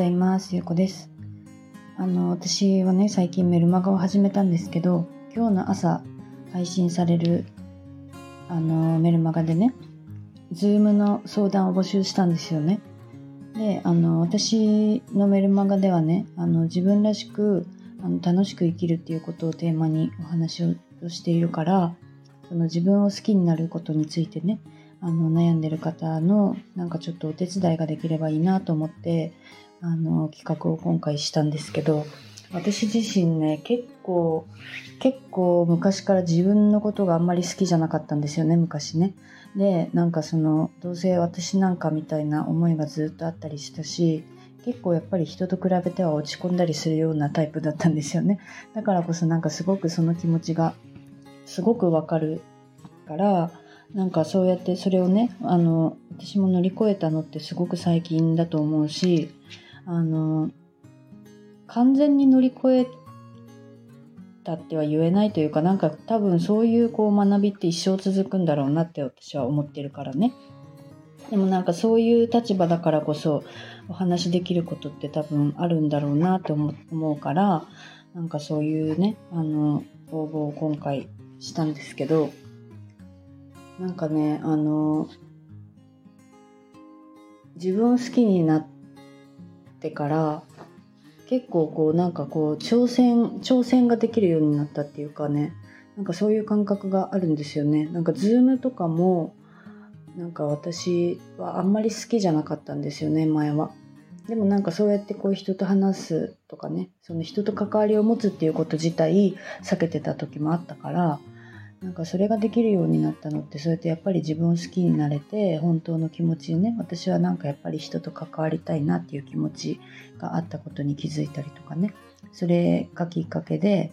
ざいます。ゆうこです。あの、私はね、最近メルマガを始めたんですけど、今日の朝配信される、あの、メルマガでね、ズームの相談を募集したんですよね。で、あの、私のメルマガではね、あの、自分らしく、あの、楽しく生きるっていうことをテーマにお話をしているから、その自分を好きになることについてね、あの悩んでる方のなんかちょっとお手伝いができればいいなと思ってあの企画を今回したんですけど私自身ね結構結構昔から自分のことがあんまり好きじゃなかったんですよね昔ね。でなんかそのどうせ私なんかみたいな思いがずっとあったりしたし結構やっぱり人と比べては落ち込んだりするようなタイプだったんですよね。だからこそなんかすごくその気持ちがすごくわかるからなんかそうやってそれをねあの私も乗り越えたのってすごく最近だと思うしあの完全に乗り越えたっては言えないというかなんか多分そういうこう学びって一生続くんだろうなって私は思ってるからね。でもなんかそういう立場だからこそお話できることって多分あるんだろうなって思うからなんかそういうねあの応募を今回したんですけどなんかねあの自分を好きになっててから結構こうなんかこう挑戦挑戦ができるようになったっていうかね。なんかそういう感覚があるんですよね。なんかズームとかもなんか私はあんまり好きじゃなかったんですよね前は。でもなんかそうやってこう人と話すとかね。その人と関わりを持つっていうこと自体避けてた時もあったから。なんかそれができるようになったのってそうやってやっぱり自分を好きになれて本当の気持ちね私はなんかやっぱり人と関わりたいなっていう気持ちがあったことに気づいたりとかね。それがきっかけで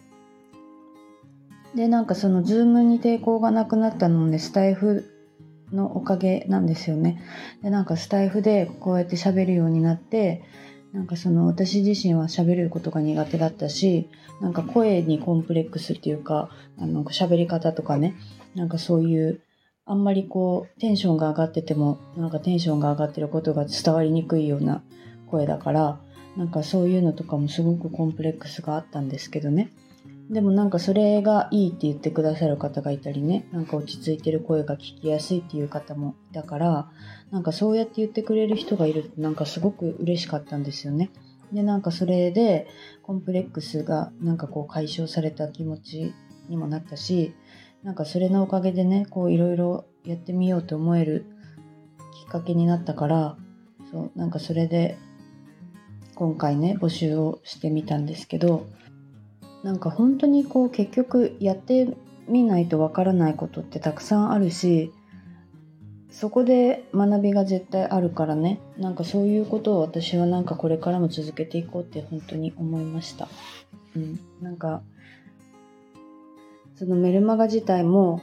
でなんかそのズームに抵抗がなくなったのでスタイフのおかげなんですよね。でなんかスタイフでこうやって喋るようになってなんかその私自身は喋ることが苦手だったしなんか声にコンプレックスっていうかあの喋り方とかねなんかそういうあんまりこうテンションが上がっててもなんかテンションが上がってることが伝わりにくいような声だからなんかそういうのとかもすごくコンプレックスがあったんですけどね。でもなんかそれがいいって言ってくださる方がいたりねなんか落ち着いてる声が聞きやすいっていう方もいたからなんかそうやって言ってくれる人がいるってなんかすごく嬉しかったんですよね。でなんかそれでコンプレックスがなんかこう解消された気持ちにもなったしなんかそれのおかげでねこういろいろやってみようと思えるきっかけになったからそうなんかそれで今回ね募集をしてみたんですけどなんか本当にこう結局やってみないとわからないことってたくさんあるしそこで学びが絶対あるからねなんかそういうことを私はなんかこれからも続けていこうって本当に思いました。うん、なんかそのメルマガ自体も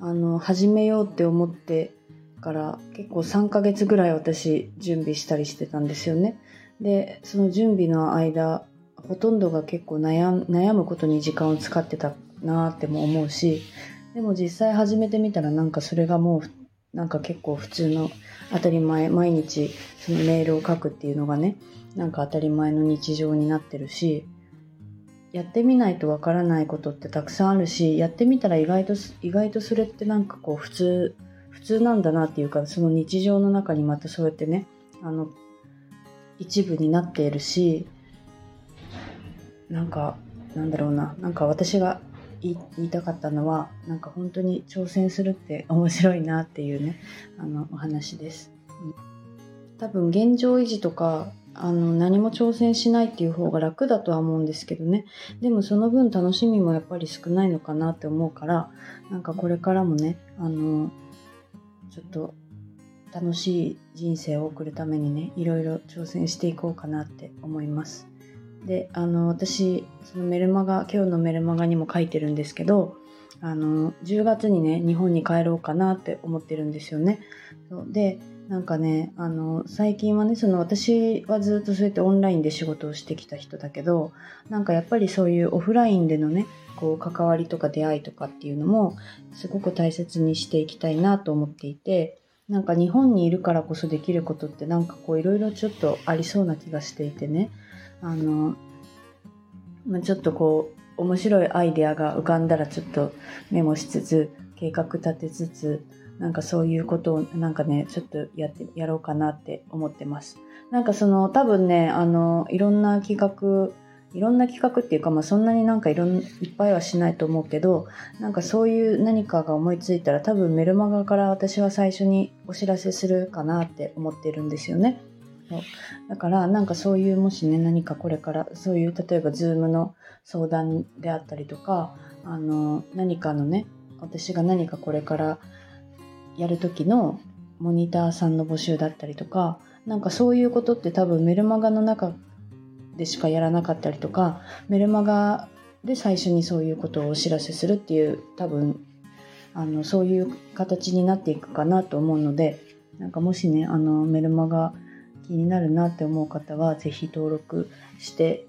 あの始めようって思ってから結構3ヶ月ぐらい私準備したりしてたんですよね。でその準備の間ほとんどが結構悩悩むことに時間を使ってたなっても思うしでも実際始めてみたらなんかそれがもうなんか結構普通の当たり前毎日そのメールを書くっていうのがねなんか当たり前の日常になってるしやってみないとわからないことってたくさんあるしやってみたら意外と意外とそれってなんかこう普通普通なんだなっていうかその日常の中にまたそうやってねあの一部になっているしなんかなんだろうななんか私が言いたかったのはなんか本当に挑戦するって面白いなっていうねあのお話です。多分現状維持とかあの何も挑戦しないっていう方が楽だとは思うんですけどねでもその分楽しみもやっぱり少ないのかなって思うからなんかこれからもねあのちょっと楽しい人生を送るためにねいろいろ挑戦していこうかなって思います。であの私そのメルマガ今日のメルマガにも書いてるんですけどあの10月にね日本に帰ろうかなって思ってるんですよね。でなんかねあの最近はねその私はずっとそうやってオンラインで仕事をしてきた人だけどなんかやっぱりそういうオフラインでのねこう関わりとか出会いとかっていうのもすごく大切にしていきたいなと思っていてなんか日本にいるからこそできることってなんかこういろいろちょっとありそうな気がしていてねあの、まあ、ちょっとこう面白いアイデアが浮かんだらちょっとメモしつつ計画立てつつなんかそういうことをなんかねちょっとやってやろうかなって思ってますなんかその多分ねあのいろんな企画いろんな企画っていうか、まあ、そんなになんかいろんいっぱいはしないと思うけどなんかそういう何かが思いついたら多分メルマガから私は最初にお知らせするかなって思ってるんですよね。そう。だからなんかそういうもしね何かこれからそういう例えば Zoom の相談であったりとかあの何かのね私が何かこれからやる時のモニターさんの募集だったりとかなんかそういうことって多分メルマガの中でしかやらなかったりとかメルマガで最初にそういうことをお知らせするっていう多分あのそういう形になっていくかなと思うのでなんかもしねあのメルマガ気になるなって思う方は是非登録して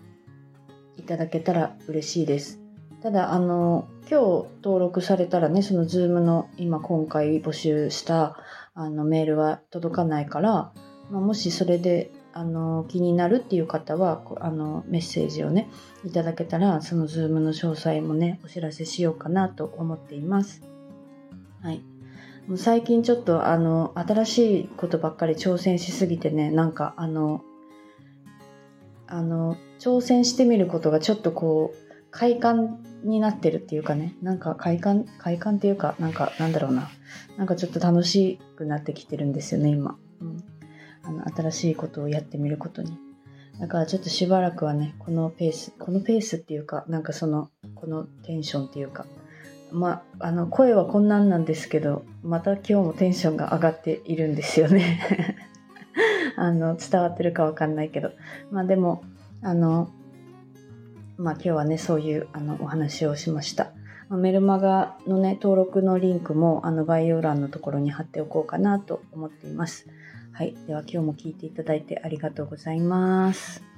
いただけたら嬉しいです。ただあの今日登録されたらねその Zoom の今今回募集したあのメールは届かないから、まあ、もしそれであの気になるっていう方はあのメッセージをねいただけたらその Zoom の詳細もねお知らせしようかなと思っています。はい、最近ちょっとあの新しいことばっかり挑戦しすぎてねなんかあのあの挑戦してみることがちょっとこう快感になってるっていうかねなんか快感快感っていうかなんかなんだろうななんかちょっと楽しくなってきてるんですよね今。うんあの新しいことをやってみることにだからちょっとしばらくはねこのペースこのペースっていうかなんかそのこのテンションっていうかまあの声はこんなんなんですけどまた今日もテンションが上がっているんですよね あの伝わってるかわかんないけどまあでもあのまあ今日はねそういうあのお話をしましたまメルマガのね登録のリンクもあの概要欄のところに貼っておこうかなと思っています。はい。では今日も聞いていただいてありがとうございます。